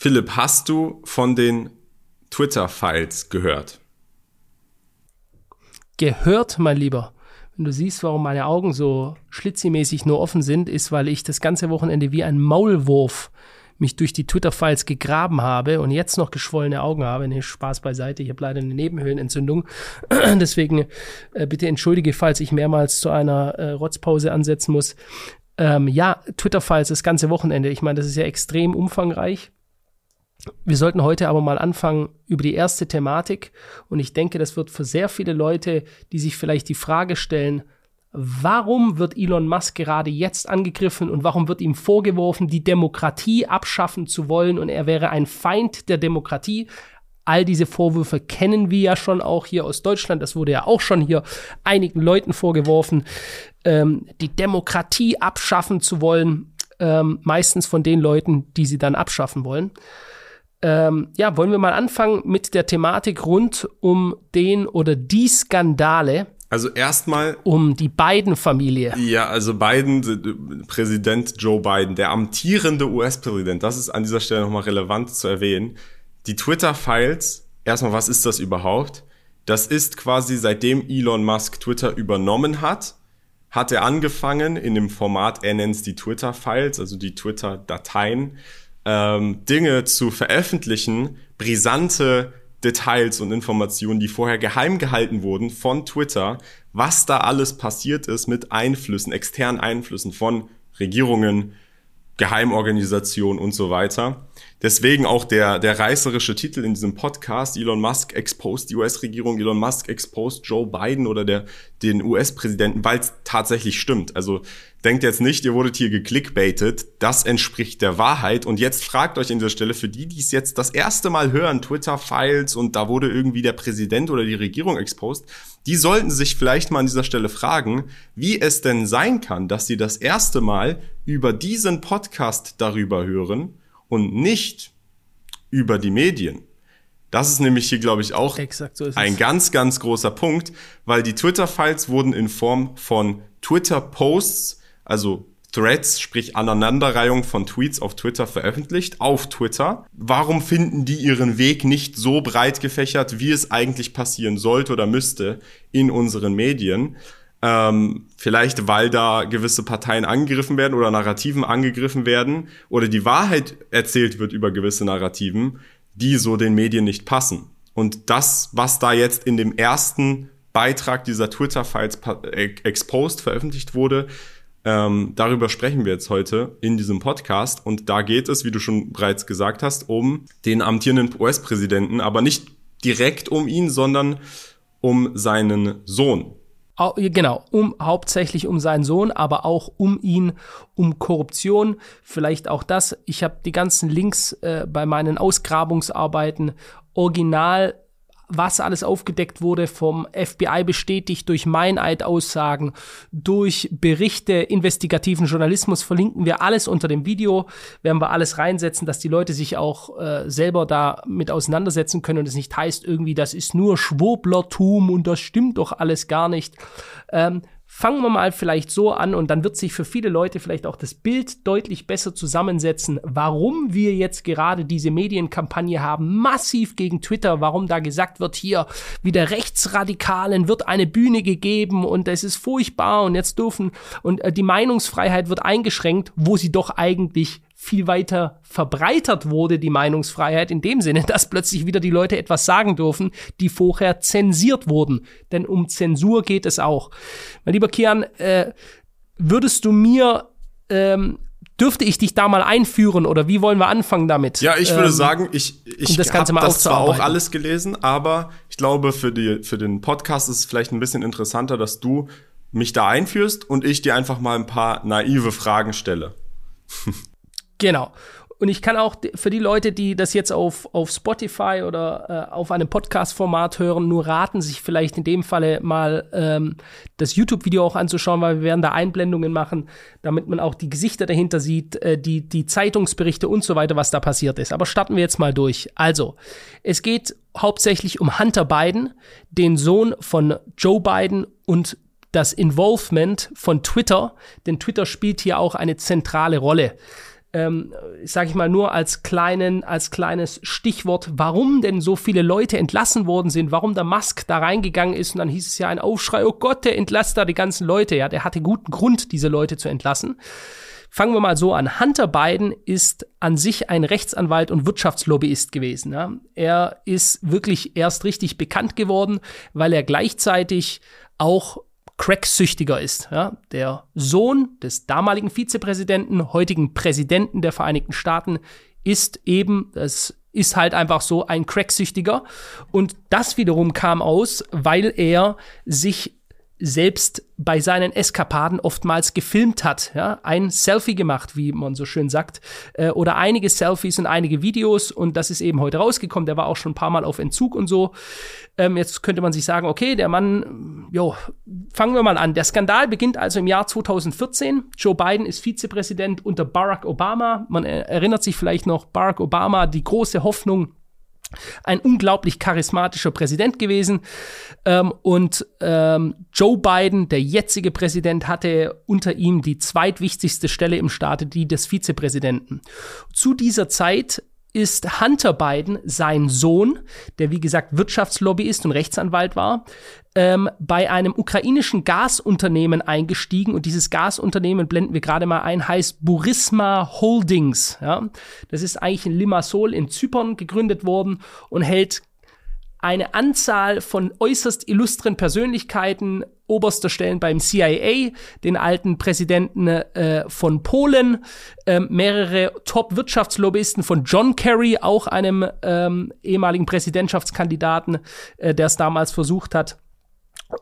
Philipp, hast du von den Twitter-Files gehört? Gehört, mein Lieber. Wenn du siehst, warum meine Augen so schlitzimäßig nur offen sind, ist, weil ich das ganze Wochenende wie ein Maulwurf mich durch die Twitter-Files gegraben habe und jetzt noch geschwollene Augen habe. Nee, Spaß beiseite. Ich habe leider eine Nebenhöhlenentzündung. Deswegen äh, bitte entschuldige, falls ich mehrmals zu einer äh, Rotzpause ansetzen muss. Ähm, ja, Twitter-Files das ganze Wochenende. Ich meine, das ist ja extrem umfangreich. Wir sollten heute aber mal anfangen über die erste Thematik. Und ich denke, das wird für sehr viele Leute, die sich vielleicht die Frage stellen, warum wird Elon Musk gerade jetzt angegriffen und warum wird ihm vorgeworfen, die Demokratie abschaffen zu wollen und er wäre ein Feind der Demokratie. All diese Vorwürfe kennen wir ja schon auch hier aus Deutschland. Das wurde ja auch schon hier einigen Leuten vorgeworfen, ähm, die Demokratie abschaffen zu wollen. Ähm, meistens von den Leuten, die sie dann abschaffen wollen. Ähm, ja, wollen wir mal anfangen mit der Thematik rund um den oder die Skandale. Also erstmal um die Biden-Familie. Ja, also Biden, Präsident Joe Biden, der amtierende US-Präsident, das ist an dieser Stelle nochmal relevant zu erwähnen. Die Twitter-Files, erstmal, was ist das überhaupt? Das ist quasi seitdem Elon Musk Twitter übernommen hat, hat er angefangen in dem Format, er nennt es die Twitter-Files, also die Twitter-Dateien, ähm, Dinge zu veröffentlichen, brisante Details und Informationen, die vorher geheim gehalten wurden von Twitter, was da alles passiert ist mit Einflüssen, externen Einflüssen von Regierungen, Geheimorganisationen und so weiter. Deswegen auch der, der reißerische Titel in diesem Podcast, Elon Musk exposed die US-Regierung, Elon Musk exposed Joe Biden oder der, den US-Präsidenten, weil es tatsächlich stimmt. Also denkt jetzt nicht, ihr wurdet hier geklickbaitet, das entspricht der Wahrheit. Und jetzt fragt euch an dieser Stelle, für die, die es jetzt das erste Mal hören, Twitter-Files und da wurde irgendwie der Präsident oder die Regierung exposed, die sollten sich vielleicht mal an dieser Stelle fragen, wie es denn sein kann, dass sie das erste Mal über diesen Podcast darüber hören und nicht über die Medien. Das ist nämlich hier, glaube ich, auch so ein ganz, ganz großer Punkt, weil die Twitter-Files wurden in Form von Twitter-Posts, also Threads, sprich Aneinanderreihung von Tweets auf Twitter veröffentlicht, auf Twitter. Warum finden die ihren Weg nicht so breit gefächert, wie es eigentlich passieren sollte oder müsste in unseren Medien? Ähm, vielleicht weil da gewisse Parteien angegriffen werden oder Narrativen angegriffen werden oder die Wahrheit erzählt wird über gewisse Narrativen, die so den Medien nicht passen. Und das, was da jetzt in dem ersten Beitrag dieser Twitter-Files exposed veröffentlicht wurde, ähm, darüber sprechen wir jetzt heute in diesem Podcast. Und da geht es, wie du schon bereits gesagt hast, um den amtierenden US-Präsidenten, aber nicht direkt um ihn, sondern um seinen Sohn. Genau, um hauptsächlich um seinen Sohn, aber auch um ihn, um Korruption, vielleicht auch das. Ich habe die ganzen Links äh, bei meinen Ausgrabungsarbeiten original was alles aufgedeckt wurde, vom FBI bestätigt, durch Meineid-Aussagen, durch Berichte, investigativen Journalismus, verlinken wir alles unter dem Video, werden wir alles reinsetzen, dass die Leute sich auch äh, selber da mit auseinandersetzen können und es nicht heißt irgendwie, das ist nur Schwurblertum und das stimmt doch alles gar nicht. Ähm, Fangen wir mal vielleicht so an und dann wird sich für viele Leute vielleicht auch das Bild deutlich besser zusammensetzen, warum wir jetzt gerade diese Medienkampagne haben, massiv gegen Twitter, warum da gesagt wird, hier wieder Rechtsradikalen wird eine Bühne gegeben und es ist furchtbar und jetzt dürfen und äh, die Meinungsfreiheit wird eingeschränkt, wo sie doch eigentlich viel weiter verbreitert wurde, die Meinungsfreiheit, in dem Sinne, dass plötzlich wieder die Leute etwas sagen dürfen, die vorher zensiert wurden. Denn um Zensur geht es auch. Mein lieber Kian, äh, würdest du mir ähm, dürfte ich dich da mal einführen oder wie wollen wir anfangen damit? Ja, ich würde ähm, sagen, ich, ich um habe das zwar auch alles gelesen, aber ich glaube, für, die, für den Podcast ist es vielleicht ein bisschen interessanter, dass du mich da einführst und ich dir einfach mal ein paar naive Fragen stelle. Genau. Und ich kann auch für die Leute, die das jetzt auf, auf Spotify oder äh, auf einem Podcast-Format hören, nur raten, sich vielleicht in dem Falle mal ähm, das YouTube-Video auch anzuschauen, weil wir werden da Einblendungen machen, damit man auch die Gesichter dahinter sieht, äh, die, die Zeitungsberichte und so weiter, was da passiert ist. Aber starten wir jetzt mal durch. Also, es geht hauptsächlich um Hunter Biden, den Sohn von Joe Biden und das Involvement von Twitter, denn Twitter spielt hier auch eine zentrale Rolle. Ähm, sage ich mal nur als kleinen, als kleines Stichwort, warum denn so viele Leute entlassen worden sind, warum der Musk da reingegangen ist und dann hieß es ja ein Aufschrei, oh Gott, der entlässt da die ganzen Leute, ja, der hatte guten Grund, diese Leute zu entlassen. Fangen wir mal so an. Hunter Biden ist an sich ein Rechtsanwalt und Wirtschaftslobbyist gewesen. Ja. Er ist wirklich erst richtig bekannt geworden, weil er gleichzeitig auch Cracksüchtiger ist. Ja? Der Sohn des damaligen Vizepräsidenten, heutigen Präsidenten der Vereinigten Staaten, ist eben, das ist halt einfach so ein Cracksüchtiger. Und das wiederum kam aus, weil er sich selbst bei seinen Eskapaden oftmals gefilmt hat, ja, ein Selfie gemacht, wie man so schön sagt, äh, oder einige Selfies und einige Videos und das ist eben heute rausgekommen. Der war auch schon ein paar Mal auf Entzug und so. Ähm, jetzt könnte man sich sagen, okay, der Mann, jo, fangen wir mal an. Der Skandal beginnt also im Jahr 2014. Joe Biden ist Vizepräsident unter Barack Obama. Man erinnert sich vielleicht noch, Barack Obama, die große Hoffnung ein unglaublich charismatischer Präsident gewesen. Ähm, und ähm, Joe Biden, der jetzige Präsident, hatte unter ihm die zweitwichtigste Stelle im Staate, die des Vizepräsidenten. Zu dieser Zeit ist Hunter Biden, sein Sohn, der wie gesagt Wirtschaftslobbyist und Rechtsanwalt war, ähm, bei einem ukrainischen Gasunternehmen eingestiegen und dieses Gasunternehmen blenden wir gerade mal ein, heißt Burisma Holdings. Ja? Das ist eigentlich in Limassol in Zypern gegründet worden und hält eine Anzahl von äußerst illustren Persönlichkeiten oberster Stellen beim CIA, den alten Präsidenten äh, von Polen, äh, mehrere Top-Wirtschaftslobbyisten von John Kerry, auch einem ähm, ehemaligen Präsidentschaftskandidaten, äh, der es damals versucht hat.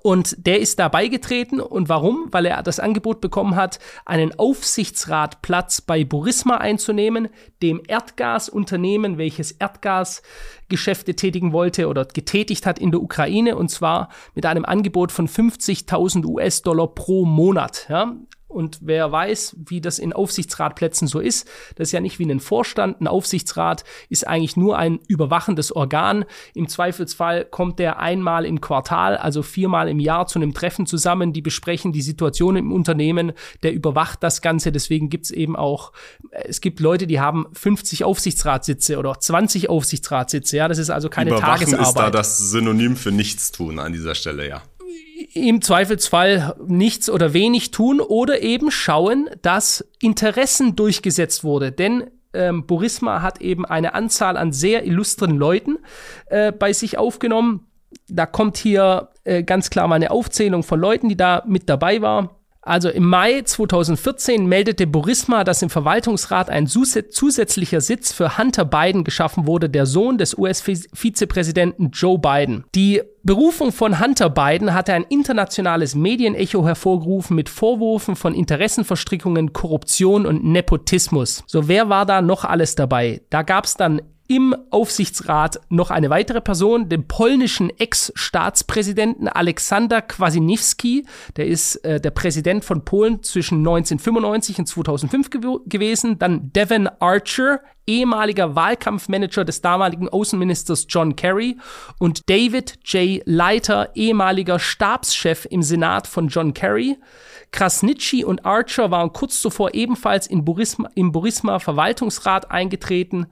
Und der ist da beigetreten. Und warum? Weil er das Angebot bekommen hat, einen Aufsichtsratplatz bei Burisma einzunehmen, dem Erdgasunternehmen, welches Erdgasgeschäfte tätigen wollte oder getätigt hat in der Ukraine. Und zwar mit einem Angebot von 50.000 US-Dollar pro Monat. Ja? Und wer weiß, wie das in Aufsichtsratplätzen so ist, das ist ja nicht wie ein Vorstand. Ein Aufsichtsrat ist eigentlich nur ein überwachendes Organ. Im Zweifelsfall kommt der einmal im Quartal, also viermal im Jahr zu einem Treffen zusammen. Die besprechen die Situation im Unternehmen. Der überwacht das Ganze. Deswegen gibt es eben auch, es gibt Leute, die haben 50 Aufsichtsratssitze oder 20 Aufsichtsratssitze. Ja, das ist also keine Überwachen Tagesarbeit. ist da das Synonym für nichts tun an dieser Stelle, ja im Zweifelsfall nichts oder wenig tun oder eben schauen, dass Interessen durchgesetzt wurde. Denn ähm, Burisma hat eben eine Anzahl an sehr illustren Leuten äh, bei sich aufgenommen. Da kommt hier äh, ganz klar mal eine Aufzählung von Leuten, die da mit dabei waren. Also im Mai 2014 meldete Burisma, dass im Verwaltungsrat ein zusätzlicher Sitz für Hunter Biden geschaffen wurde, der Sohn des US-Vizepräsidenten Joe Biden. Die Berufung von Hunter Biden hatte ein internationales Medienecho hervorgerufen mit Vorwürfen von Interessenverstrickungen, Korruption und Nepotismus. So, wer war da noch alles dabei? Da gab es dann im Aufsichtsrat noch eine weitere Person, den polnischen Ex-Staatspräsidenten Aleksander Kwasniewski. Der ist äh, der Präsident von Polen zwischen 1995 und 2005 gew gewesen. Dann Devon Archer, ehemaliger Wahlkampfmanager des damaligen Außenministers John Kerry. Und David J. Leiter, ehemaliger Stabschef im Senat von John Kerry. Krasnitschi und Archer waren kurz zuvor ebenfalls in Burisma, im Burisma Verwaltungsrat eingetreten.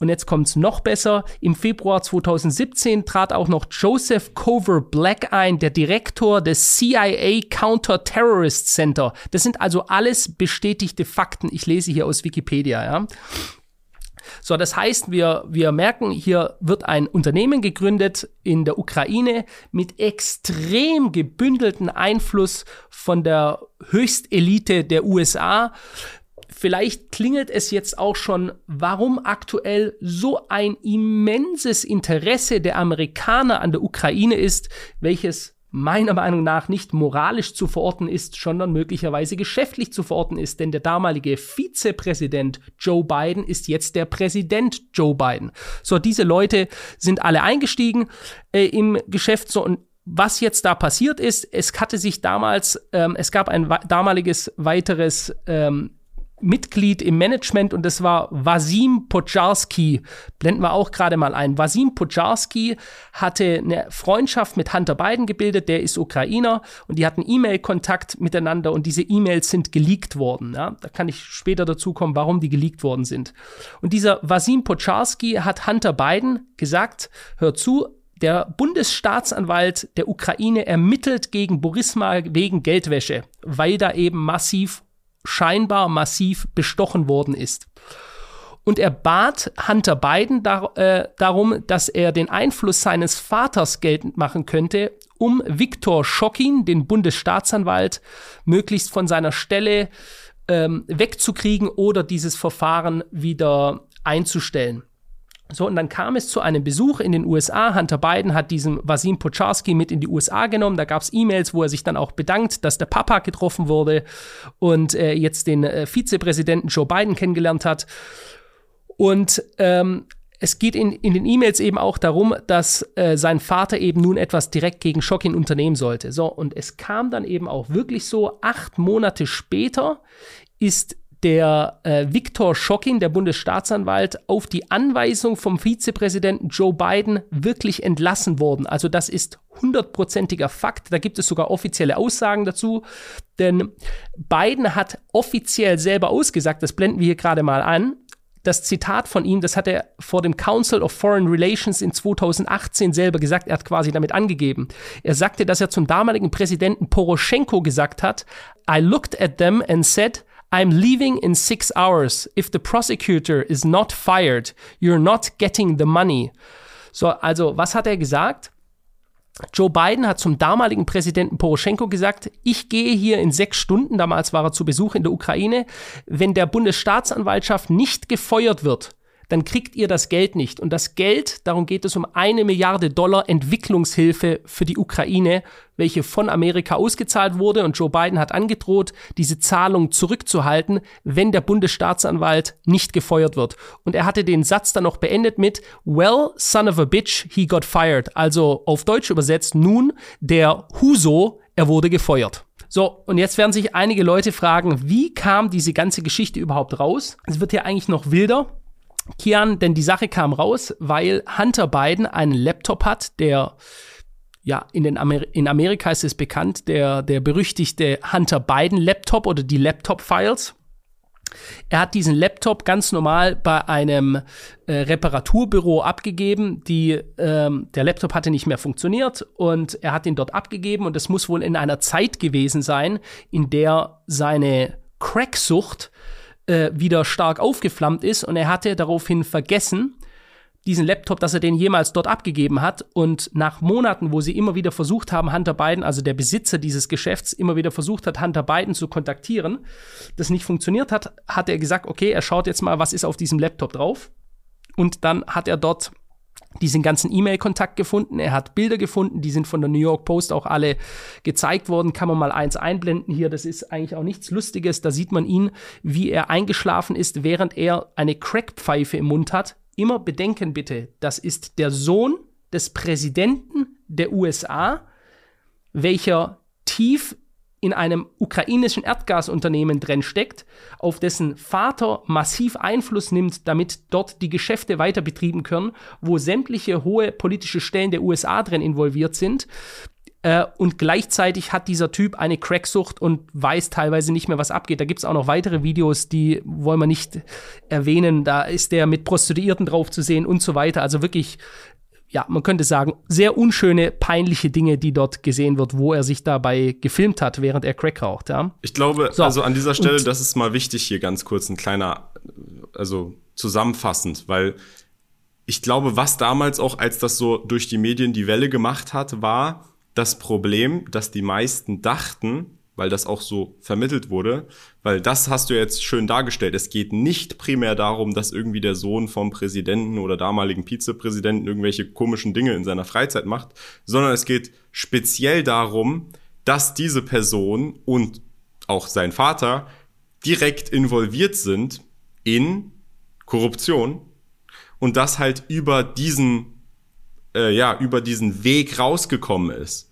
Und jetzt kommt's noch besser. Im Februar 2017 trat auch noch Joseph Cover Black ein, der Direktor des CIA Counter-Terrorist Center. Das sind also alles bestätigte Fakten. Ich lese hier aus Wikipedia, ja. So, das heißt, wir, wir merken, hier wird ein Unternehmen gegründet in der Ukraine mit extrem gebündelten Einfluss von der Höchstelite der USA vielleicht klingelt es jetzt auch schon, warum aktuell so ein immenses Interesse der Amerikaner an der Ukraine ist, welches meiner Meinung nach nicht moralisch zu verorten ist, sondern möglicherweise geschäftlich zu verorten ist. Denn der damalige Vizepräsident Joe Biden ist jetzt der Präsident Joe Biden. So, diese Leute sind alle eingestiegen äh, im Geschäft. So, und was jetzt da passiert ist, es hatte sich damals, ähm, es gab ein damaliges weiteres ähm, Mitglied im Management und das war Wasim Podjarski. Blenden wir auch gerade mal ein. Wasim Podjarski hatte eine Freundschaft mit Hunter Biden gebildet, der ist Ukrainer und die hatten E-Mail-Kontakt miteinander und diese E-Mails sind geleakt worden. Ja? Da kann ich später dazu kommen, warum die geleakt worden sind. Und dieser Wasim Podjarski hat Hunter Biden gesagt, hör zu, der Bundesstaatsanwalt der Ukraine ermittelt gegen Burisma wegen Geldwäsche, weil da eben massiv scheinbar massiv bestochen worden ist. Und er bat Hunter Biden dar äh, darum, dass er den Einfluss seines Vaters geltend machen könnte, um Viktor Schokin, den Bundesstaatsanwalt, möglichst von seiner Stelle ähm, wegzukriegen oder dieses Verfahren wieder einzustellen. So, und dann kam es zu einem Besuch in den USA. Hunter Biden hat diesen Wasim Pocharski mit in die USA genommen. Da gab es E-Mails, wo er sich dann auch bedankt, dass der Papa getroffen wurde und äh, jetzt den äh, Vizepräsidenten Joe Biden kennengelernt hat. Und ähm, es geht in, in den E-Mails eben auch darum, dass äh, sein Vater eben nun etwas direkt gegen Schockin unternehmen sollte. So, und es kam dann eben auch wirklich so, acht Monate später ist der äh, Viktor Schockin, der Bundesstaatsanwalt, auf die Anweisung vom Vizepräsidenten Joe Biden wirklich entlassen worden. Also das ist hundertprozentiger Fakt. Da gibt es sogar offizielle Aussagen dazu. Denn Biden hat offiziell selber ausgesagt, das blenden wir hier gerade mal an, das Zitat von ihm, das hat er vor dem Council of Foreign Relations in 2018 selber gesagt. Er hat quasi damit angegeben. Er sagte, dass er zum damaligen Präsidenten Poroschenko gesagt hat, I looked at them and said, I'm leaving in six hours. If the prosecutor is not fired, you're not getting the money. So, also, was hat er gesagt? Joe Biden hat zum damaligen Präsidenten Poroschenko gesagt, ich gehe hier in sechs Stunden, damals war er zu Besuch in der Ukraine, wenn der Bundesstaatsanwaltschaft nicht gefeuert wird, dann kriegt ihr das Geld nicht. Und das Geld, darum geht es um eine Milliarde Dollar Entwicklungshilfe für die Ukraine, welche von Amerika ausgezahlt wurde. Und Joe Biden hat angedroht, diese Zahlung zurückzuhalten, wenn der Bundesstaatsanwalt nicht gefeuert wird. Und er hatte den Satz dann noch beendet mit, well, son of a bitch, he got fired. Also auf Deutsch übersetzt, nun, der Huso, er wurde gefeuert. So, und jetzt werden sich einige Leute fragen, wie kam diese ganze Geschichte überhaupt raus? Es wird ja eigentlich noch wilder. Kian, denn die Sache kam raus, weil Hunter Biden einen Laptop hat, der ja, in, den Amer in Amerika ist es bekannt, der, der berüchtigte Hunter Biden Laptop oder die Laptop-Files. Er hat diesen Laptop ganz normal bei einem äh, Reparaturbüro abgegeben. Die, ähm, der Laptop hatte nicht mehr funktioniert und er hat ihn dort abgegeben und es muss wohl in einer Zeit gewesen sein, in der seine Cracksucht äh, wieder stark aufgeflammt ist und er hatte daraufhin vergessen, diesen Laptop, dass er den jemals dort abgegeben hat. Und nach Monaten, wo sie immer wieder versucht haben, Hunter Biden, also der Besitzer dieses Geschäfts, immer wieder versucht hat, Hunter Biden zu kontaktieren, das nicht funktioniert hat, hat er gesagt, okay, er schaut jetzt mal, was ist auf diesem Laptop drauf. Und dann hat er dort diesen ganzen E-Mail-Kontakt gefunden. Er hat Bilder gefunden, die sind von der New York Post auch alle gezeigt worden. Kann man mal eins einblenden hier. Das ist eigentlich auch nichts Lustiges. Da sieht man ihn, wie er eingeschlafen ist, während er eine Crackpfeife im Mund hat. Immer bedenken bitte, das ist der Sohn des Präsidenten der USA, welcher tief in einem ukrainischen Erdgasunternehmen drin steckt, auf dessen Vater massiv Einfluss nimmt, damit dort die Geschäfte weiter betrieben können, wo sämtliche hohe politische Stellen der USA drin involviert sind. Äh, und gleichzeitig hat dieser Typ eine Cracksucht und weiß teilweise nicht mehr, was abgeht. Da gibt es auch noch weitere Videos, die wollen wir nicht erwähnen. Da ist der mit Prostituierten drauf zu sehen und so weiter. Also wirklich ja, man könnte sagen, sehr unschöne, peinliche Dinge, die dort gesehen wird, wo er sich dabei gefilmt hat, während er Crack raucht, ja. Ich glaube, so. also an dieser Stelle, Und, das ist mal wichtig hier ganz kurz ein kleiner, also zusammenfassend, weil ich glaube, was damals auch, als das so durch die Medien die Welle gemacht hat, war das Problem, dass die meisten dachten, weil das auch so vermittelt wurde, weil das hast du jetzt schön dargestellt. Es geht nicht primär darum, dass irgendwie der Sohn vom Präsidenten oder damaligen Vizepräsidenten irgendwelche komischen Dinge in seiner Freizeit macht, sondern es geht speziell darum, dass diese Person und auch sein Vater direkt involviert sind in Korruption und das halt über diesen äh, ja über diesen Weg rausgekommen ist.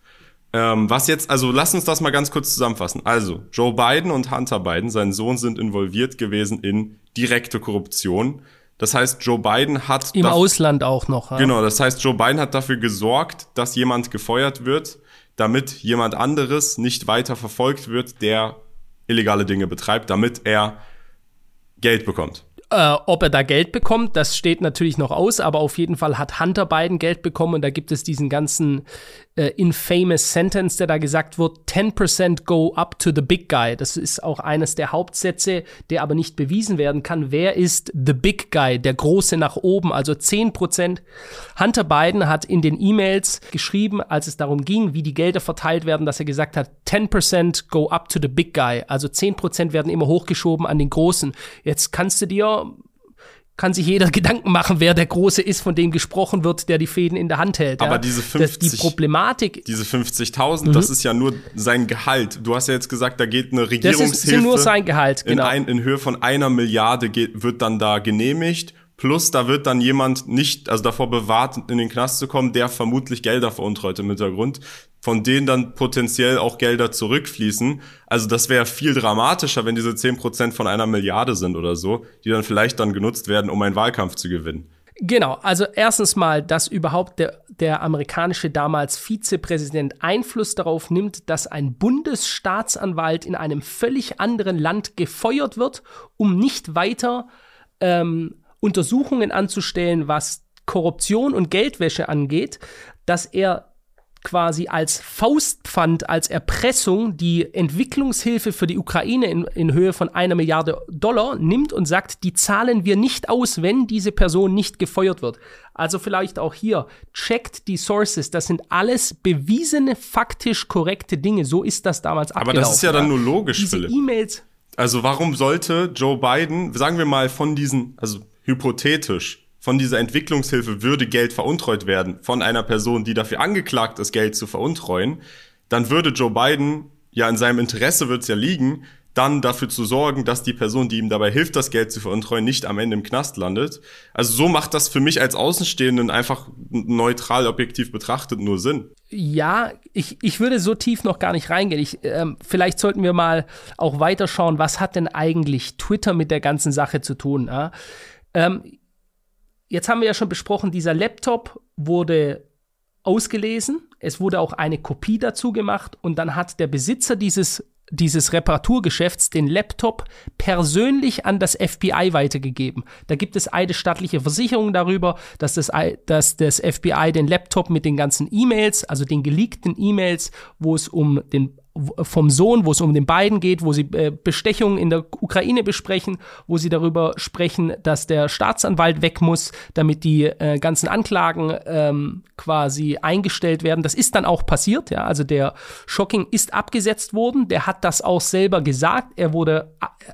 Ähm, was jetzt, also lass uns das mal ganz kurz zusammenfassen. Also, Joe Biden und Hunter Biden, sein Sohn, sind involviert gewesen in direkte Korruption. Das heißt, Joe Biden hat. Im Ausland auch noch. Ja? Genau, das heißt, Joe Biden hat dafür gesorgt, dass jemand gefeuert wird, damit jemand anderes nicht weiter verfolgt wird, der illegale Dinge betreibt, damit er Geld bekommt. Äh, ob er da Geld bekommt, das steht natürlich noch aus, aber auf jeden Fall hat Hunter Biden Geld bekommen und da gibt es diesen ganzen äh, infamous Sentence, der da gesagt wird, 10% go up to the big guy. Das ist auch eines der Hauptsätze, der aber nicht bewiesen werden kann. Wer ist the big guy, der große nach oben, also 10%. Hunter Biden hat in den E-Mails geschrieben, als es darum ging, wie die Gelder verteilt werden, dass er gesagt hat, 10% go up to the big guy. Also 10% werden immer hochgeschoben an den Großen. Jetzt kannst du dir kann sich jeder Gedanken machen, wer der Große ist, von dem gesprochen wird, der die Fäden in der Hand hält. Aber ja. diese 50, das, die Problematik. Diese 50.000, mhm. das ist ja nur sein Gehalt. Du hast ja jetzt gesagt, da geht eine Regierungshilfe. Das ist nur sein Gehalt, genau. In, ein, in Höhe von einer Milliarde geht, wird dann da genehmigt. Plus, da wird dann jemand nicht, also davor bewahrt, in den Knast zu kommen, der vermutlich Gelder veruntreut im Hintergrund von denen dann potenziell auch Gelder zurückfließen. Also das wäre viel dramatischer, wenn diese zehn Prozent von einer Milliarde sind oder so, die dann vielleicht dann genutzt werden, um einen Wahlkampf zu gewinnen. Genau, also erstens mal, dass überhaupt der, der amerikanische damals Vizepräsident Einfluss darauf nimmt, dass ein Bundesstaatsanwalt in einem völlig anderen Land gefeuert wird, um nicht weiter ähm, Untersuchungen anzustellen, was Korruption und Geldwäsche angeht, dass er quasi als Faustpfand, als Erpressung die Entwicklungshilfe für die Ukraine in, in, Höhe von einer Milliarde Dollar nimmt und sagt, die zahlen wir nicht aus, wenn diese Person nicht gefeuert wird. Also vielleicht auch hier, checkt die Sources, das sind alles bewiesene, faktisch korrekte Dinge. So ist das damals abgelaufen. Aber das ist ja dann nur logisch, Diese E-Mails. Also warum sollte Joe Biden, sagen wir mal von diesen, also hypothetisch, von dieser Entwicklungshilfe würde Geld veruntreut werden von einer Person, die dafür angeklagt ist, Geld zu veruntreuen, dann würde Joe Biden, ja in seinem Interesse wird es ja liegen, dann dafür zu sorgen, dass die Person, die ihm dabei hilft, das Geld zu veruntreuen, nicht am Ende im Knast landet. Also so macht das für mich als Außenstehenden einfach neutral objektiv betrachtet nur Sinn. Ja, ich, ich würde so tief noch gar nicht reingehen. Ich, ähm, vielleicht sollten wir mal auch weiterschauen, was hat denn eigentlich Twitter mit der ganzen Sache zu tun? Ja? Ähm, Jetzt haben wir ja schon besprochen, dieser Laptop wurde ausgelesen. Es wurde auch eine Kopie dazu gemacht und dann hat der Besitzer dieses dieses Reparaturgeschäfts den Laptop persönlich an das FBI weitergegeben. Da gibt es eidesstattliche Versicherungen darüber, dass das, dass das FBI den Laptop mit den ganzen E-Mails, also den geleakten E-Mails, wo es um den vom Sohn, wo es um den beiden geht, wo sie äh, Bestechungen in der Ukraine besprechen, wo sie darüber sprechen, dass der Staatsanwalt weg muss, damit die äh, ganzen Anklagen ähm, quasi eingestellt werden. Das ist dann auch passiert, ja. Also der Shocking ist abgesetzt worden. Der hat das auch selber gesagt. Er wurde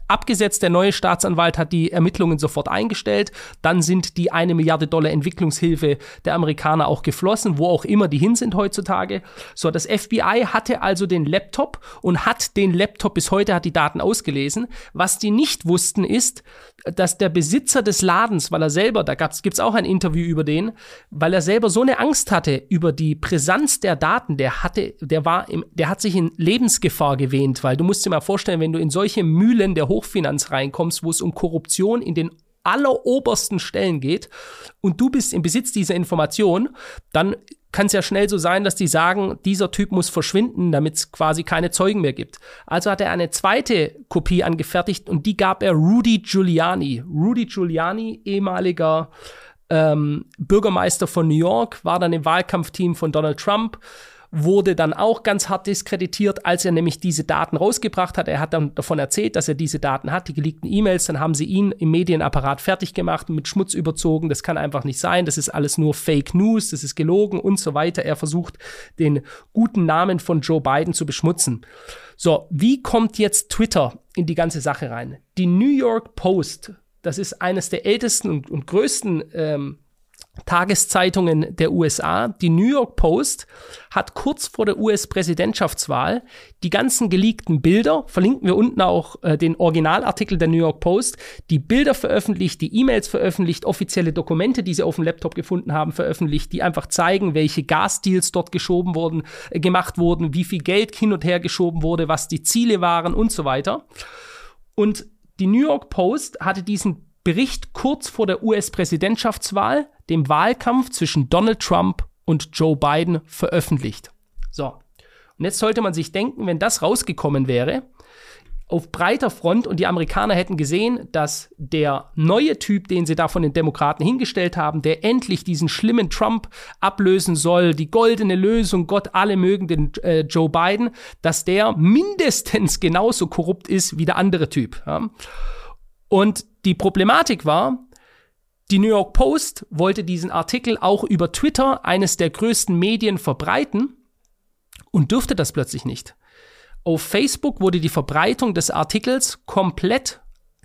abgesetzt. Der neue Staatsanwalt hat die Ermittlungen sofort eingestellt. Dann sind die eine Milliarde Dollar Entwicklungshilfe der Amerikaner auch geflossen, wo auch immer die hin sind heutzutage. So, das FBI hatte also den Laptop Laptop und hat den Laptop bis heute, hat die Daten ausgelesen. Was die nicht wussten ist, dass der Besitzer des Ladens, weil er selber, da gibt es auch ein Interview über den, weil er selber so eine Angst hatte über die Brisanz der Daten, der hatte, der war, im, der hat sich in Lebensgefahr gewähnt, weil du musst dir mal vorstellen, wenn du in solche Mühlen der Hochfinanz reinkommst, wo es um Korruption in den allerobersten Stellen geht und du bist im Besitz dieser Information, dann kann es ja schnell so sein, dass die sagen, dieser Typ muss verschwinden, damit es quasi keine Zeugen mehr gibt. Also hat er eine zweite Kopie angefertigt und die gab er Rudy Giuliani. Rudy Giuliani, ehemaliger ähm, Bürgermeister von New York, war dann im Wahlkampfteam von Donald Trump wurde dann auch ganz hart diskreditiert, als er nämlich diese Daten rausgebracht hat. Er hat dann davon erzählt, dass er diese Daten hat, die geleakten E-Mails. Dann haben sie ihn im Medienapparat fertig gemacht, mit Schmutz überzogen. Das kann einfach nicht sein. Das ist alles nur Fake News. Das ist gelogen und so weiter. Er versucht, den guten Namen von Joe Biden zu beschmutzen. So, wie kommt jetzt Twitter in die ganze Sache rein? Die New York Post, das ist eines der ältesten und, und größten ähm, Tageszeitungen der USA. Die New York Post hat kurz vor der US-Präsidentschaftswahl die ganzen geleakten Bilder, verlinken wir unten auch äh, den Originalartikel der New York Post, die Bilder veröffentlicht, die E-Mails veröffentlicht, offizielle Dokumente, die sie auf dem Laptop gefunden haben, veröffentlicht, die einfach zeigen, welche Gasdeals dort geschoben wurden, äh, gemacht wurden, wie viel Geld hin und her geschoben wurde, was die Ziele waren und so weiter. Und die New York Post hatte diesen Bericht kurz vor der US-Präsidentschaftswahl, dem Wahlkampf zwischen Donald Trump und Joe Biden veröffentlicht. So. Und jetzt sollte man sich denken, wenn das rausgekommen wäre, auf breiter Front und die Amerikaner hätten gesehen, dass der neue Typ, den sie da von den Demokraten hingestellt haben, der endlich diesen schlimmen Trump ablösen soll, die goldene Lösung, Gott alle mögen den äh, Joe Biden, dass der mindestens genauso korrupt ist wie der andere Typ. Ja? Und die Problematik war, die New York Post wollte diesen Artikel auch über Twitter, eines der größten Medien, verbreiten und dürfte das plötzlich nicht. Auf Facebook wurde die Verbreitung des Artikels komplett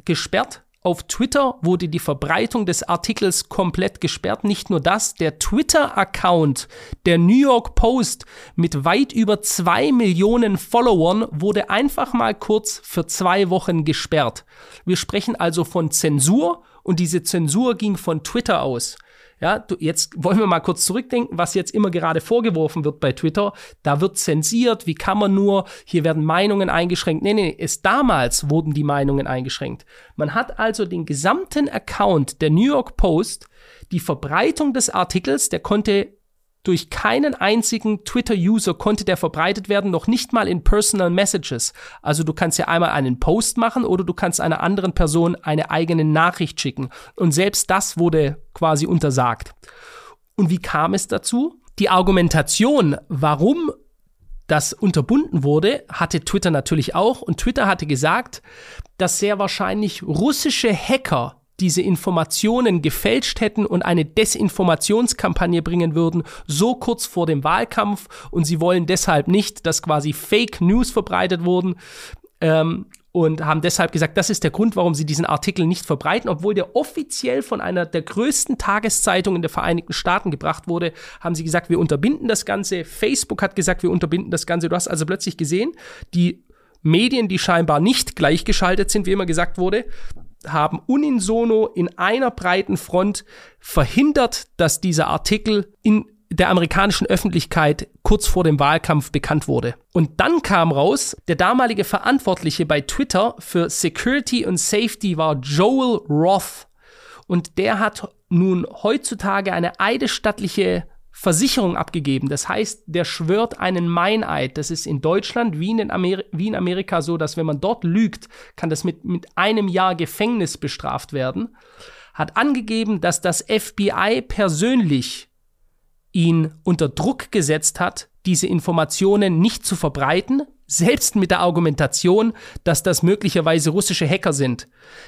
gesperrt auf Twitter wurde die Verbreitung des Artikels komplett gesperrt. Nicht nur das, der Twitter-Account der New York Post mit weit über zwei Millionen Followern wurde einfach mal kurz für zwei Wochen gesperrt. Wir sprechen also von Zensur und diese Zensur ging von Twitter aus. Ja, du, jetzt wollen wir mal kurz zurückdenken, was jetzt immer gerade vorgeworfen wird bei Twitter. Da wird zensiert, wie kann man nur, hier werden Meinungen eingeschränkt. Nee, nee, es damals wurden die Meinungen eingeschränkt. Man hat also den gesamten Account der New York Post, die Verbreitung des Artikels, der konnte durch keinen einzigen Twitter-User konnte der verbreitet werden, noch nicht mal in Personal Messages. Also du kannst ja einmal einen Post machen oder du kannst einer anderen Person eine eigene Nachricht schicken. Und selbst das wurde quasi untersagt. Und wie kam es dazu? Die Argumentation, warum das unterbunden wurde, hatte Twitter natürlich auch. Und Twitter hatte gesagt, dass sehr wahrscheinlich russische Hacker diese Informationen gefälscht hätten und eine Desinformationskampagne bringen würden, so kurz vor dem Wahlkampf. Und sie wollen deshalb nicht, dass quasi Fake News verbreitet wurden. Ähm, und haben deshalb gesagt, das ist der Grund, warum sie diesen Artikel nicht verbreiten, obwohl der offiziell von einer der größten Tageszeitungen der Vereinigten Staaten gebracht wurde, haben sie gesagt, wir unterbinden das Ganze. Facebook hat gesagt, wir unterbinden das Ganze. Du hast also plötzlich gesehen, die Medien, die scheinbar nicht gleichgeschaltet sind, wie immer gesagt wurde, haben unisono in einer breiten Front verhindert, dass dieser Artikel in der amerikanischen Öffentlichkeit kurz vor dem Wahlkampf bekannt wurde. Und dann kam raus, der damalige Verantwortliche bei Twitter für Security und Safety war Joel Roth. Und der hat nun heutzutage eine eidesstattliche Versicherung abgegeben. Das heißt, der schwört einen Meineid. Das ist in Deutschland wie in, Ameri wie in Amerika so, dass wenn man dort lügt, kann das mit, mit einem Jahr Gefängnis bestraft werden. Hat angegeben, dass das FBI persönlich ihn unter Druck gesetzt hat, diese Informationen nicht zu verbreiten, selbst mit der Argumentation, dass das möglicherweise russische Hacker sind.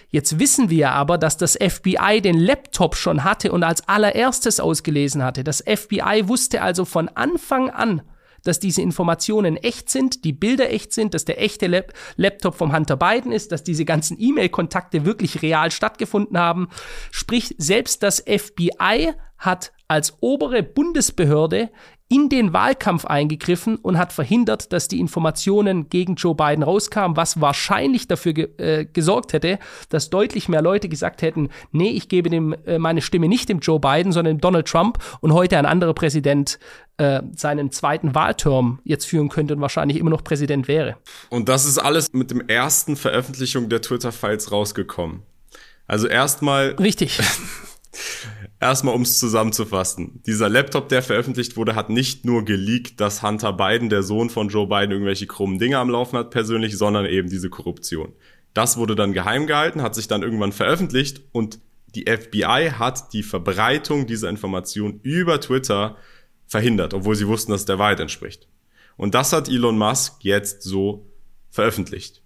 Jetzt wissen wir aber, dass das FBI den Laptop schon hatte und als allererstes ausgelesen hatte. Das FBI wusste also von Anfang an, dass diese Informationen echt sind, die Bilder echt sind, dass der echte Lab Laptop vom Hunter Biden ist, dass diese ganzen E-Mail-Kontakte wirklich real stattgefunden haben. Sprich, selbst das FBI hat als obere Bundesbehörde in den Wahlkampf eingegriffen und hat verhindert, dass die Informationen gegen Joe Biden rauskamen, was wahrscheinlich dafür ge äh, gesorgt hätte, dass deutlich mehr Leute gesagt hätten, nee, ich gebe dem äh, meine Stimme nicht dem Joe Biden, sondern dem Donald Trump und heute ein anderer Präsident äh, seinen zweiten Wahlterm jetzt führen könnte und wahrscheinlich immer noch Präsident wäre. Und das ist alles mit dem ersten Veröffentlichung der Twitter-Files rausgekommen. Also erstmal. Richtig. Erstmal, um es zusammenzufassen. Dieser Laptop, der veröffentlicht wurde, hat nicht nur geleakt, dass Hunter Biden, der Sohn von Joe Biden, irgendwelche krummen Dinge am Laufen hat persönlich, sondern eben diese Korruption. Das wurde dann geheim gehalten, hat sich dann irgendwann veröffentlicht und die FBI hat die Verbreitung dieser Information über Twitter verhindert, obwohl sie wussten, dass der Wahrheit entspricht. Und das hat Elon Musk jetzt so veröffentlicht.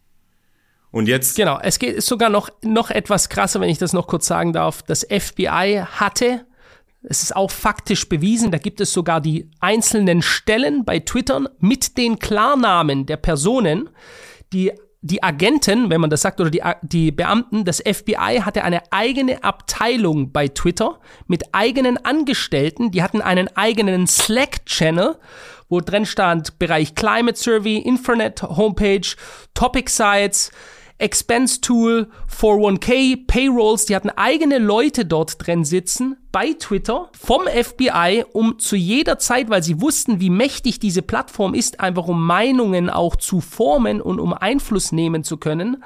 Und jetzt. Genau, es geht ist sogar noch, noch etwas krasser, wenn ich das noch kurz sagen darf. Das FBI hatte, es ist auch faktisch bewiesen, da gibt es sogar die einzelnen Stellen bei Twitter mit den Klarnamen der Personen, die die Agenten, wenn man das sagt, oder die, die Beamten, das FBI hatte eine eigene Abteilung bei Twitter mit eigenen Angestellten. Die hatten einen eigenen Slack-Channel, wo drin stand Bereich Climate Survey, Infonet, Homepage, Topic Sites, Expense Tool, 401k, Payrolls, die hatten eigene Leute dort drin sitzen bei Twitter vom FBI, um zu jeder Zeit, weil sie wussten, wie mächtig diese Plattform ist, einfach um Meinungen auch zu formen und um Einfluss nehmen zu können.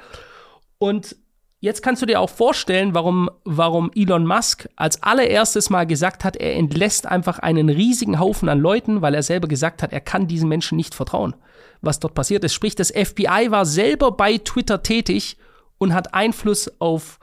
Und Jetzt kannst du dir auch vorstellen, warum, warum Elon Musk als allererstes mal gesagt hat, er entlässt einfach einen riesigen Haufen an Leuten, weil er selber gesagt hat, er kann diesen Menschen nicht vertrauen, was dort passiert ist. Sprich, das FBI war selber bei Twitter tätig und hat Einfluss auf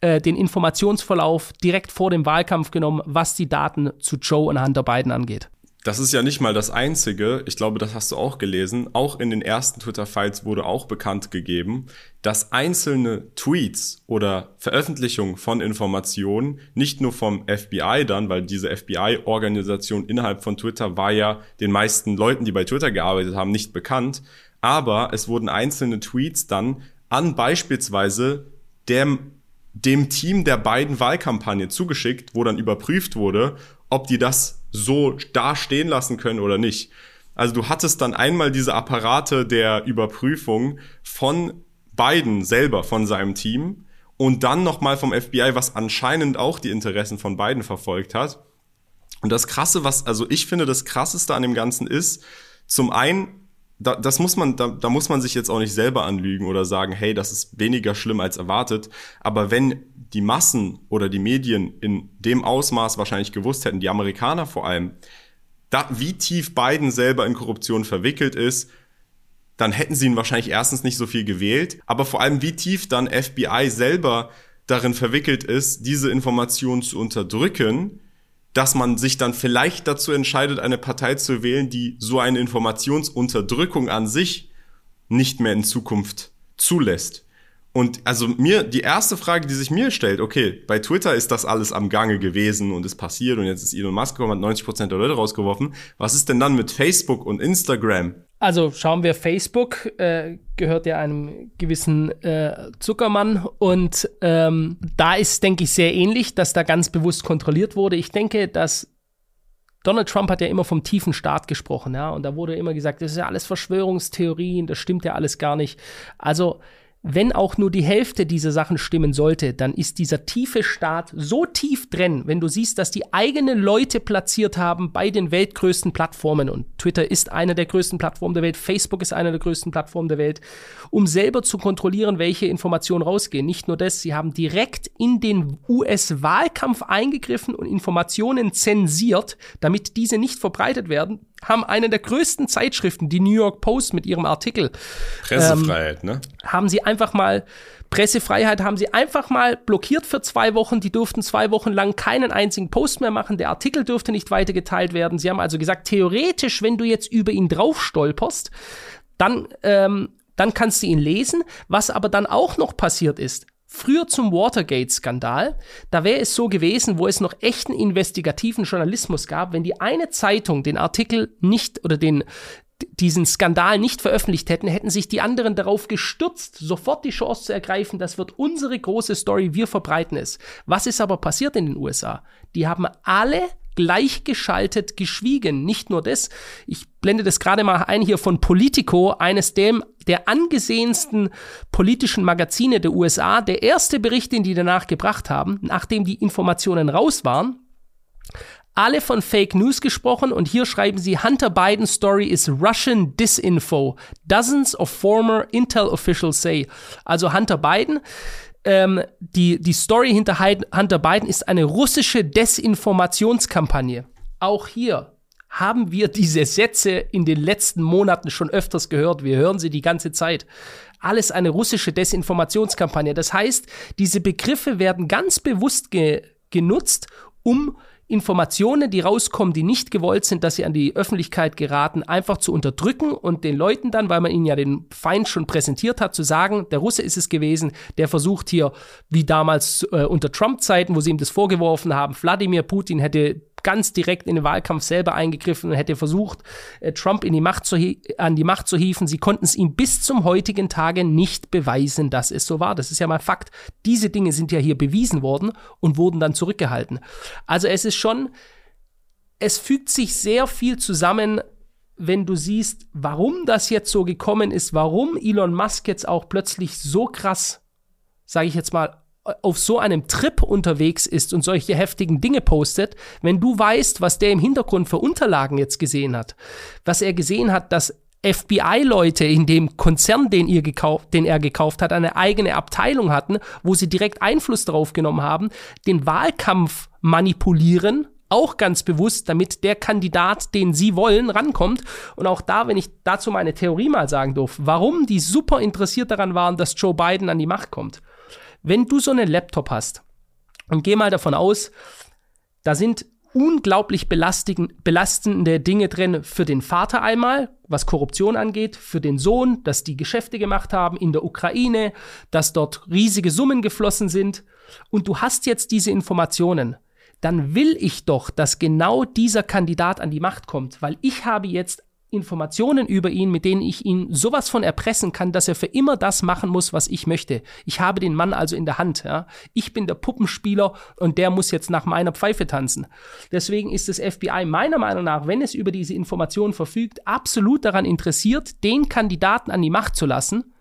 äh, den Informationsverlauf direkt vor dem Wahlkampf genommen, was die Daten zu Joe und Hunter Biden angeht. Das ist ja nicht mal das Einzige. Ich glaube, das hast du auch gelesen. Auch in den ersten Twitter-Files wurde auch bekannt gegeben, dass einzelne Tweets oder Veröffentlichungen von Informationen nicht nur vom FBI dann, weil diese FBI-Organisation innerhalb von Twitter war ja den meisten Leuten, die bei Twitter gearbeitet haben, nicht bekannt. Aber es wurden einzelne Tweets dann an beispielsweise dem dem Team der beiden Wahlkampagne zugeschickt, wo dann überprüft wurde, ob die das so da stehen lassen können oder nicht. Also du hattest dann einmal diese Apparate der Überprüfung von Biden selber, von seinem Team und dann nochmal vom FBI, was anscheinend auch die Interessen von Biden verfolgt hat. Und das Krasse, was, also ich finde, das Krasseste an dem Ganzen ist, zum einen, da, das muss man, da, da muss man sich jetzt auch nicht selber anlügen oder sagen, hey, das ist weniger schlimm als erwartet. Aber wenn die Massen oder die Medien in dem Ausmaß wahrscheinlich gewusst hätten, die Amerikaner vor allem, da, wie tief Biden selber in Korruption verwickelt ist, dann hätten sie ihn wahrscheinlich erstens nicht so viel gewählt, aber vor allem wie tief dann FBI selber darin verwickelt ist, diese Informationen zu unterdrücken, dass man sich dann vielleicht dazu entscheidet, eine Partei zu wählen, die so eine Informationsunterdrückung an sich nicht mehr in Zukunft zulässt. Und also mir, die erste Frage, die sich mir stellt, okay, bei Twitter ist das alles am Gange gewesen und ist passiert und jetzt ist Elon Musk gekommen, hat 90% der Leute rausgeworfen. Was ist denn dann mit Facebook und Instagram? Also schauen wir, Facebook äh, gehört ja einem gewissen äh, Zuckermann und ähm, da ist, denke ich, sehr ähnlich, dass da ganz bewusst kontrolliert wurde. Ich denke, dass Donald Trump hat ja immer vom tiefen Staat gesprochen, ja, und da wurde immer gesagt, das ist ja alles Verschwörungstheorien, das stimmt ja alles gar nicht. Also wenn auch nur die Hälfte dieser Sachen stimmen sollte, dann ist dieser tiefe Staat so tief drin, wenn du siehst, dass die eigene Leute platziert haben bei den weltgrößten Plattformen und Twitter ist eine der größten Plattformen der Welt, Facebook ist eine der größten Plattformen der Welt, um selber zu kontrollieren, welche Informationen rausgehen. Nicht nur das, sie haben direkt in den US-Wahlkampf eingegriffen und Informationen zensiert, damit diese nicht verbreitet werden haben eine der größten Zeitschriften, die New York Post mit ihrem Artikel. Pressefreiheit, ähm, ne? Haben sie einfach mal, Pressefreiheit haben sie einfach mal blockiert für zwei Wochen. Die durften zwei Wochen lang keinen einzigen Post mehr machen. Der Artikel dürfte nicht weitergeteilt werden. Sie haben also gesagt, theoretisch, wenn du jetzt über ihn drauf stolperst, dann, ähm, dann kannst du ihn lesen. Was aber dann auch noch passiert ist, Früher zum Watergate-Skandal, da wäre es so gewesen, wo es noch echten investigativen Journalismus gab, wenn die eine Zeitung den Artikel nicht oder den diesen Skandal nicht veröffentlicht hätten, hätten sich die anderen darauf gestürzt, sofort die Chance zu ergreifen, das wird unsere große Story, wir verbreiten es. Was ist aber passiert in den USA? Die haben alle gleichgeschaltet geschwiegen. Nicht nur das, ich blende das gerade mal ein hier von Politico, eines dem, der angesehensten politischen Magazine der USA. Der erste Bericht, den die danach gebracht haben, nachdem die Informationen raus waren, alle von Fake News gesprochen und hier schreiben sie, Hunter Biden's story is Russian disinfo. Dozens of former Intel officials say. Also Hunter Biden ähm, die, die Story hinter Hunter Biden ist eine russische Desinformationskampagne. Auch hier haben wir diese Sätze in den letzten Monaten schon öfters gehört. Wir hören sie die ganze Zeit. Alles eine russische Desinformationskampagne. Das heißt, diese Begriffe werden ganz bewusst ge genutzt, um Informationen, die rauskommen, die nicht gewollt sind, dass sie an die Öffentlichkeit geraten, einfach zu unterdrücken und den Leuten dann, weil man ihnen ja den Feind schon präsentiert hat, zu sagen, der Russe ist es gewesen, der versucht hier, wie damals äh, unter Trump-Zeiten, wo sie ihm das vorgeworfen haben, Wladimir Putin hätte ganz direkt in den Wahlkampf selber eingegriffen und hätte versucht, äh, Trump in die Macht zu an die Macht zu hieven. Sie konnten es ihm bis zum heutigen Tage nicht beweisen, dass es so war. Das ist ja mal Fakt. Diese Dinge sind ja hier bewiesen worden und wurden dann zurückgehalten. Also es ist schon, es fügt sich sehr viel zusammen, wenn du siehst, warum das jetzt so gekommen ist, warum Elon Musk jetzt auch plötzlich so krass, sage ich jetzt mal, auf so einem Trip unterwegs ist und solche heftigen Dinge postet, wenn du weißt, was der im Hintergrund für Unterlagen jetzt gesehen hat, was er gesehen hat, dass FBI-Leute in dem Konzern, den, ihr gekauft, den er gekauft hat, eine eigene Abteilung hatten, wo sie direkt Einfluss darauf genommen haben, den Wahlkampf manipulieren, auch ganz bewusst, damit der Kandidat, den sie wollen, rankommt. Und auch da, wenn ich dazu meine Theorie mal sagen darf, warum die super interessiert daran waren, dass Joe Biden an die Macht kommt. Wenn du so einen Laptop hast und geh mal davon aus, da sind unglaublich belastende Dinge drin für den Vater einmal, was Korruption angeht, für den Sohn, dass die Geschäfte gemacht haben in der Ukraine, dass dort riesige Summen geflossen sind. Und du hast jetzt diese Informationen, dann will ich doch, dass genau dieser Kandidat an die Macht kommt, weil ich habe jetzt Informationen über ihn, mit denen ich ihn sowas von erpressen kann, dass er für immer das machen muss, was ich möchte. Ich habe den Mann also in der Hand. Ja? Ich bin der Puppenspieler und der muss jetzt nach meiner Pfeife tanzen. Deswegen ist das FBI meiner Meinung nach, wenn es über diese Informationen verfügt, absolut daran interessiert, den Kandidaten an die Macht zu lassen,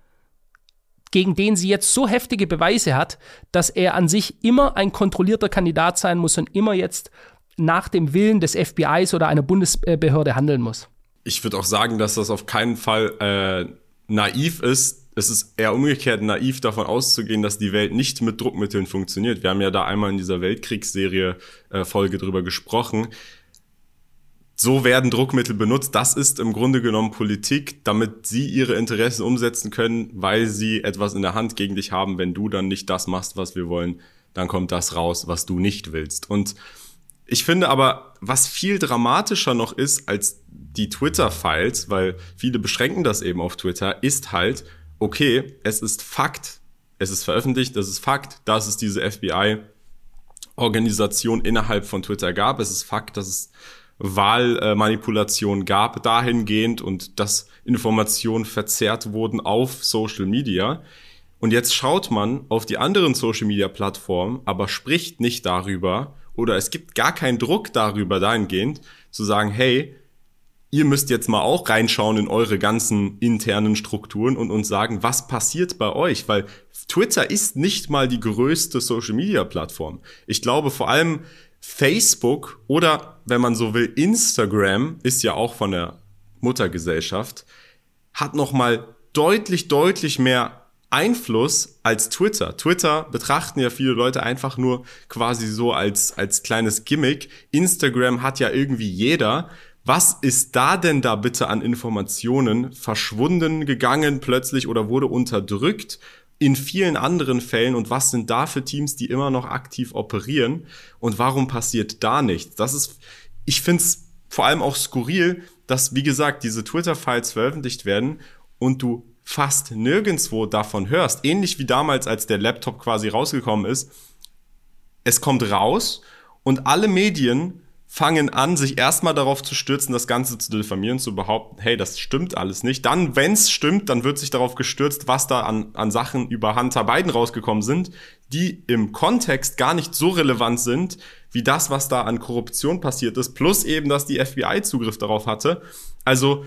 gegen den sie jetzt so heftige Beweise hat, dass er an sich immer ein kontrollierter Kandidat sein muss und immer jetzt nach dem Willen des FBIs oder einer Bundesbehörde handeln muss ich würde auch sagen, dass das auf keinen Fall äh, naiv ist. Es ist eher umgekehrt naiv davon auszugehen, dass die Welt nicht mit Druckmitteln funktioniert. Wir haben ja da einmal in dieser Weltkriegsserie äh, Folge drüber gesprochen. So werden Druckmittel benutzt. Das ist im Grunde genommen Politik, damit sie ihre Interessen umsetzen können, weil sie etwas in der Hand gegen dich haben. Wenn du dann nicht das machst, was wir wollen, dann kommt das raus, was du nicht willst. Und ich finde aber, was viel dramatischer noch ist als die Twitter-Files, weil viele beschränken das eben auf Twitter, ist halt, okay, es ist Fakt, es ist veröffentlicht, das ist Fakt, dass es diese FBI-Organisation innerhalb von Twitter gab. Es ist Fakt, dass es Wahlmanipulation gab dahingehend und dass Informationen verzerrt wurden auf Social Media. Und jetzt schaut man auf die anderen Social Media Plattformen, aber spricht nicht darüber oder es gibt gar keinen Druck darüber dahingehend zu sagen, hey, ihr müsst jetzt mal auch reinschauen in eure ganzen internen Strukturen und uns sagen, was passiert bei euch, weil Twitter ist nicht mal die größte Social Media Plattform. Ich glaube vor allem Facebook oder wenn man so will Instagram ist ja auch von der Muttergesellschaft hat noch mal deutlich deutlich mehr Einfluss als Twitter. Twitter betrachten ja viele Leute einfach nur quasi so als, als kleines Gimmick. Instagram hat ja irgendwie jeder. Was ist da denn da bitte an Informationen verschwunden gegangen plötzlich oder wurde unterdrückt? in vielen anderen Fällen und was sind da für Teams, die immer noch aktiv operieren und warum passiert da nichts? Das ist, ich finde es vor allem auch skurril, dass, wie gesagt, diese Twitter-Files veröffentlicht werden und du fast nirgendswo davon hörst, ähnlich wie damals, als der Laptop quasi rausgekommen ist, es kommt raus und alle Medien fangen an, sich erstmal darauf zu stürzen, das Ganze zu diffamieren, zu behaupten, hey, das stimmt alles nicht. Dann, wenn es stimmt, dann wird sich darauf gestürzt, was da an, an Sachen über Hunter Biden rausgekommen sind, die im Kontext gar nicht so relevant sind, wie das, was da an Korruption passiert ist, plus eben, dass die FBI Zugriff darauf hatte. Also,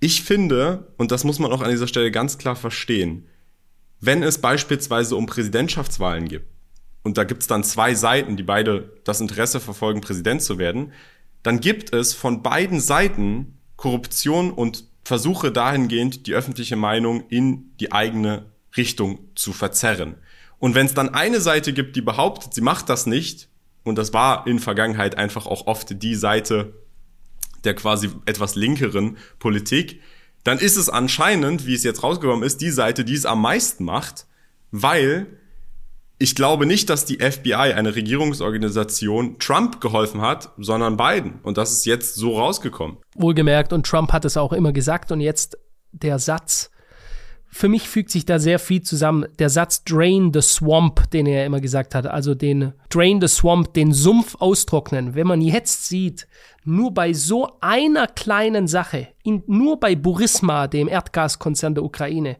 ich finde, und das muss man auch an dieser Stelle ganz klar verstehen, wenn es beispielsweise um Präsidentschaftswahlen gibt, und da gibt es dann zwei Seiten, die beide das Interesse verfolgen, Präsident zu werden, dann gibt es von beiden Seiten Korruption und Versuche dahingehend, die öffentliche Meinung in die eigene Richtung zu verzerren. Und wenn es dann eine Seite gibt, die behauptet, sie macht das nicht, und das war in Vergangenheit einfach auch oft die Seite der quasi etwas linkeren Politik, dann ist es anscheinend, wie es jetzt rausgekommen ist, die Seite, die es am meisten macht, weil ich glaube nicht, dass die FBI, eine Regierungsorganisation, Trump geholfen hat, sondern Biden. Und das ist jetzt so rausgekommen. Wohlgemerkt, und Trump hat es auch immer gesagt. Und jetzt der Satz für mich fügt sich da sehr viel zusammen. Der Satz Drain the Swamp, den er immer gesagt hat, also den Drain the Swamp, den Sumpf austrocknen. Wenn man jetzt sieht, nur bei so einer kleinen Sache, in, nur bei Burisma, dem Erdgaskonzern der Ukraine,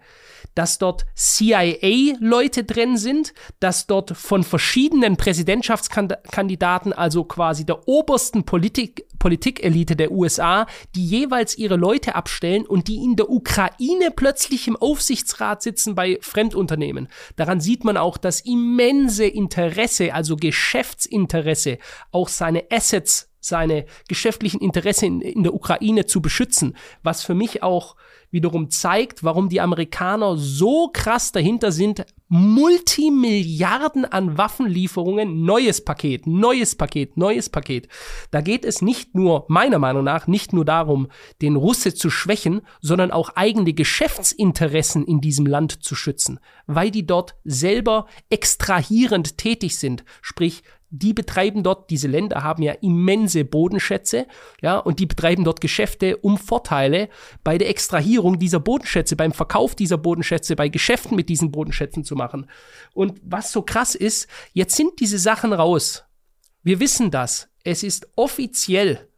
dass dort CIA-Leute drin sind, dass dort von verschiedenen Präsidentschaftskandidaten, also quasi der obersten Politik, Politikelite der USA, die jeweils ihre Leute abstellen und die in der Ukraine plötzlich im Aufsichtsrat sitzen bei Fremdunternehmen. Daran sieht man auch das immense Interesse, also Geschäftsinteresse, auch seine Assets seine geschäftlichen Interessen in, in, der Ukraine zu beschützen, was für mich auch wiederum zeigt, warum die Amerikaner so krass dahinter sind, Multimilliarden an Waffenlieferungen, neues Paket, neues Paket, neues Paket. Da geht es nicht nur, meiner Meinung nach, nicht nur darum, den Russe zu schwächen, sondern auch eigene Geschäftsinteressen in diesem Land zu schützen, weil die dort selber extrahierend tätig sind, sprich die betreiben dort, diese Länder haben ja immense Bodenschätze, ja, und die betreiben dort Geschäfte um Vorteile bei der Extrahierung dieser Bodenschätze, beim Verkauf dieser Bodenschätze, bei Geschäften mit diesen Bodenschätzen zu machen. Und was so krass ist, jetzt sind diese Sachen raus. Wir wissen das. Es ist offiziell.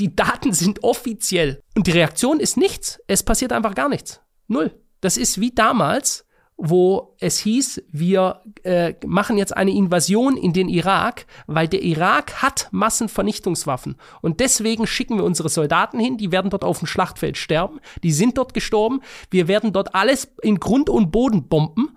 Die Daten sind offiziell. Und die Reaktion ist nichts. Es passiert einfach gar nichts. Null. Das ist wie damals, wo es hieß, wir äh, machen jetzt eine Invasion in den Irak, weil der Irak hat Massenvernichtungswaffen. Und deswegen schicken wir unsere Soldaten hin, die werden dort auf dem Schlachtfeld sterben, die sind dort gestorben, wir werden dort alles in Grund und Boden bomben.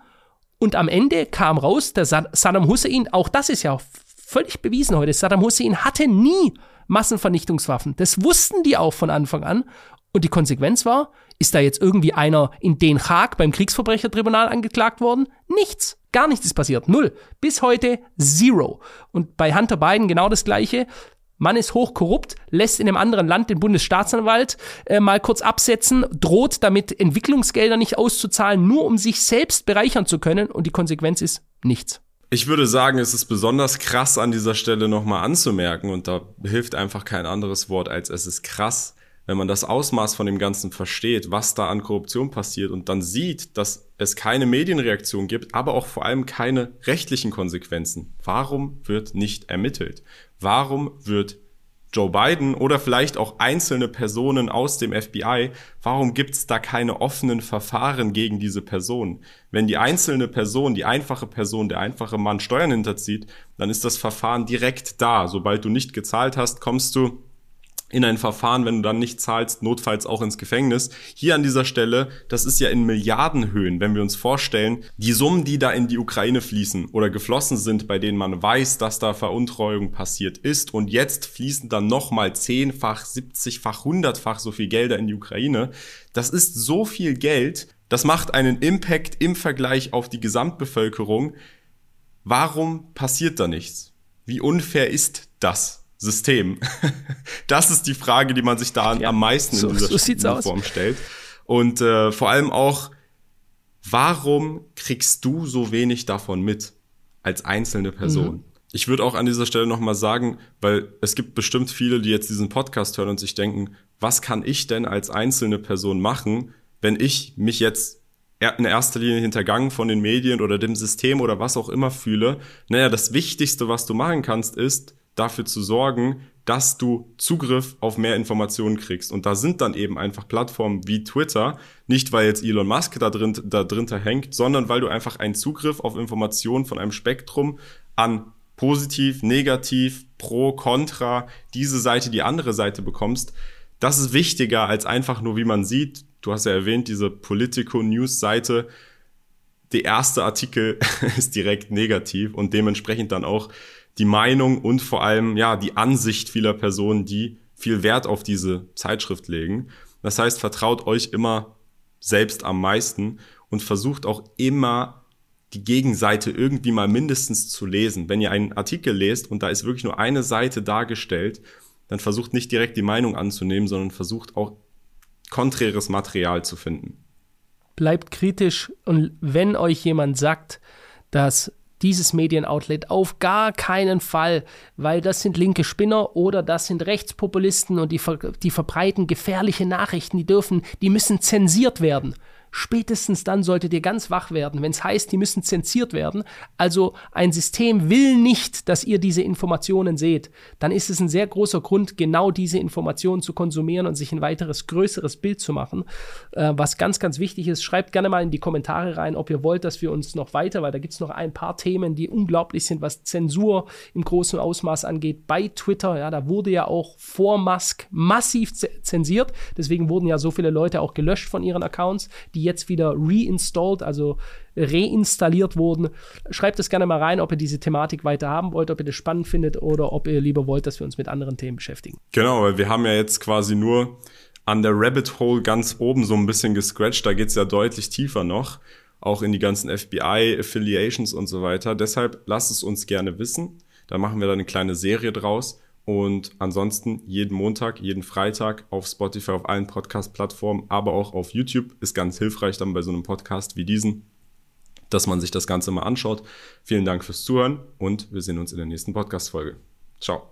Und am Ende kam raus, der Saddam Hussein, auch das ist ja völlig bewiesen heute, Saddam Hussein hatte nie Massenvernichtungswaffen. Das wussten die auch von Anfang an. Und die Konsequenz war, ist da jetzt irgendwie einer in Den Haag beim Kriegsverbrechertribunal angeklagt worden? Nichts. Gar nichts ist passiert. Null. Bis heute zero. Und bei Hunter Biden genau das Gleiche. Mann ist hochkorrupt, lässt in einem anderen Land den Bundesstaatsanwalt äh, mal kurz absetzen, droht damit Entwicklungsgelder nicht auszuzahlen, nur um sich selbst bereichern zu können. Und die Konsequenz ist nichts. Ich würde sagen, es ist besonders krass an dieser Stelle nochmal anzumerken und da hilft einfach kein anderes Wort als es ist krass, wenn man das Ausmaß von dem Ganzen versteht, was da an Korruption passiert und dann sieht, dass es keine Medienreaktion gibt, aber auch vor allem keine rechtlichen Konsequenzen. Warum wird nicht ermittelt? Warum wird Joe Biden oder vielleicht auch einzelne Personen aus dem FBI, warum gibt es da keine offenen Verfahren gegen diese Person? Wenn die einzelne Person, die einfache Person, der einfache Mann Steuern hinterzieht, dann ist das Verfahren direkt da. Sobald du nicht gezahlt hast, kommst du in ein Verfahren, wenn du dann nicht zahlst, notfalls auch ins Gefängnis. Hier an dieser Stelle, das ist ja in Milliardenhöhen, wenn wir uns vorstellen, die Summen, die da in die Ukraine fließen oder geflossen sind, bei denen man weiß, dass da Veruntreuung passiert ist und jetzt fließen dann nochmal zehnfach, siebzigfach, hundertfach so viel Gelder in die Ukraine. Das ist so viel Geld, das macht einen Impact im Vergleich auf die Gesamtbevölkerung. Warum passiert da nichts? Wie unfair ist das? System? das ist die Frage, die man sich da ja, am meisten so, in dieser so Form stellt. Und äh, vor allem auch, warum kriegst du so wenig davon mit als einzelne Person? Mhm. Ich würde auch an dieser Stelle nochmal sagen, weil es gibt bestimmt viele, die jetzt diesen Podcast hören und sich denken, was kann ich denn als einzelne Person machen, wenn ich mich jetzt in erster Linie hintergangen von den Medien oder dem System oder was auch immer fühle. Naja, das Wichtigste, was du machen kannst, ist, dafür zu sorgen, dass du Zugriff auf mehr Informationen kriegst. Und da sind dann eben einfach Plattformen wie Twitter, nicht weil jetzt Elon Musk da drin, da drinter hängt, sondern weil du einfach einen Zugriff auf Informationen von einem Spektrum an positiv, negativ, pro, contra, diese Seite, die andere Seite bekommst. Das ist wichtiger als einfach nur, wie man sieht. Du hast ja erwähnt, diese Politico News Seite. Der erste Artikel ist direkt negativ und dementsprechend dann auch die Meinung und vor allem ja die Ansicht vieler Personen, die viel Wert auf diese Zeitschrift legen. Das heißt, vertraut euch immer selbst am meisten und versucht auch immer die Gegenseite irgendwie mal mindestens zu lesen. Wenn ihr einen Artikel lest und da ist wirklich nur eine Seite dargestellt, dann versucht nicht direkt die Meinung anzunehmen, sondern versucht auch konträres Material zu finden. Bleibt kritisch und wenn euch jemand sagt, dass dieses Medienoutlet auf gar keinen Fall, weil das sind linke Spinner oder das sind Rechtspopulisten und die, ver die verbreiten gefährliche Nachrichten, die dürfen, die müssen zensiert werden. Spätestens dann solltet ihr ganz wach werden, wenn es heißt, die müssen zensiert werden. Also ein System will nicht, dass ihr diese Informationen seht. Dann ist es ein sehr großer Grund, genau diese Informationen zu konsumieren und sich ein weiteres, größeres Bild zu machen. Äh, was ganz, ganz wichtig ist, schreibt gerne mal in die Kommentare rein, ob ihr wollt, dass wir uns noch weiter, weil da gibt es noch ein paar Themen, die unglaublich sind, was Zensur im großen Ausmaß angeht bei Twitter. Ja, da wurde ja auch vor Musk massiv zensiert. Deswegen wurden ja so viele Leute auch gelöscht von ihren Accounts, die jetzt wieder reinstalled, also reinstalliert wurden. Schreibt es gerne mal rein, ob ihr diese Thematik weiter haben wollt, ob ihr das spannend findet oder ob ihr lieber wollt, dass wir uns mit anderen Themen beschäftigen. Genau, weil wir haben ja jetzt quasi nur an der Rabbit Hole ganz oben so ein bisschen gescratcht. Da geht es ja deutlich tiefer noch, auch in die ganzen FBI-Affiliations und so weiter. Deshalb lasst es uns gerne wissen. Da machen wir dann eine kleine Serie draus. Und ansonsten jeden Montag, jeden Freitag auf Spotify, auf allen Podcast-Plattformen, aber auch auf YouTube ist ganz hilfreich dann bei so einem Podcast wie diesen, dass man sich das Ganze mal anschaut. Vielen Dank fürs Zuhören und wir sehen uns in der nächsten Podcast-Folge. Ciao.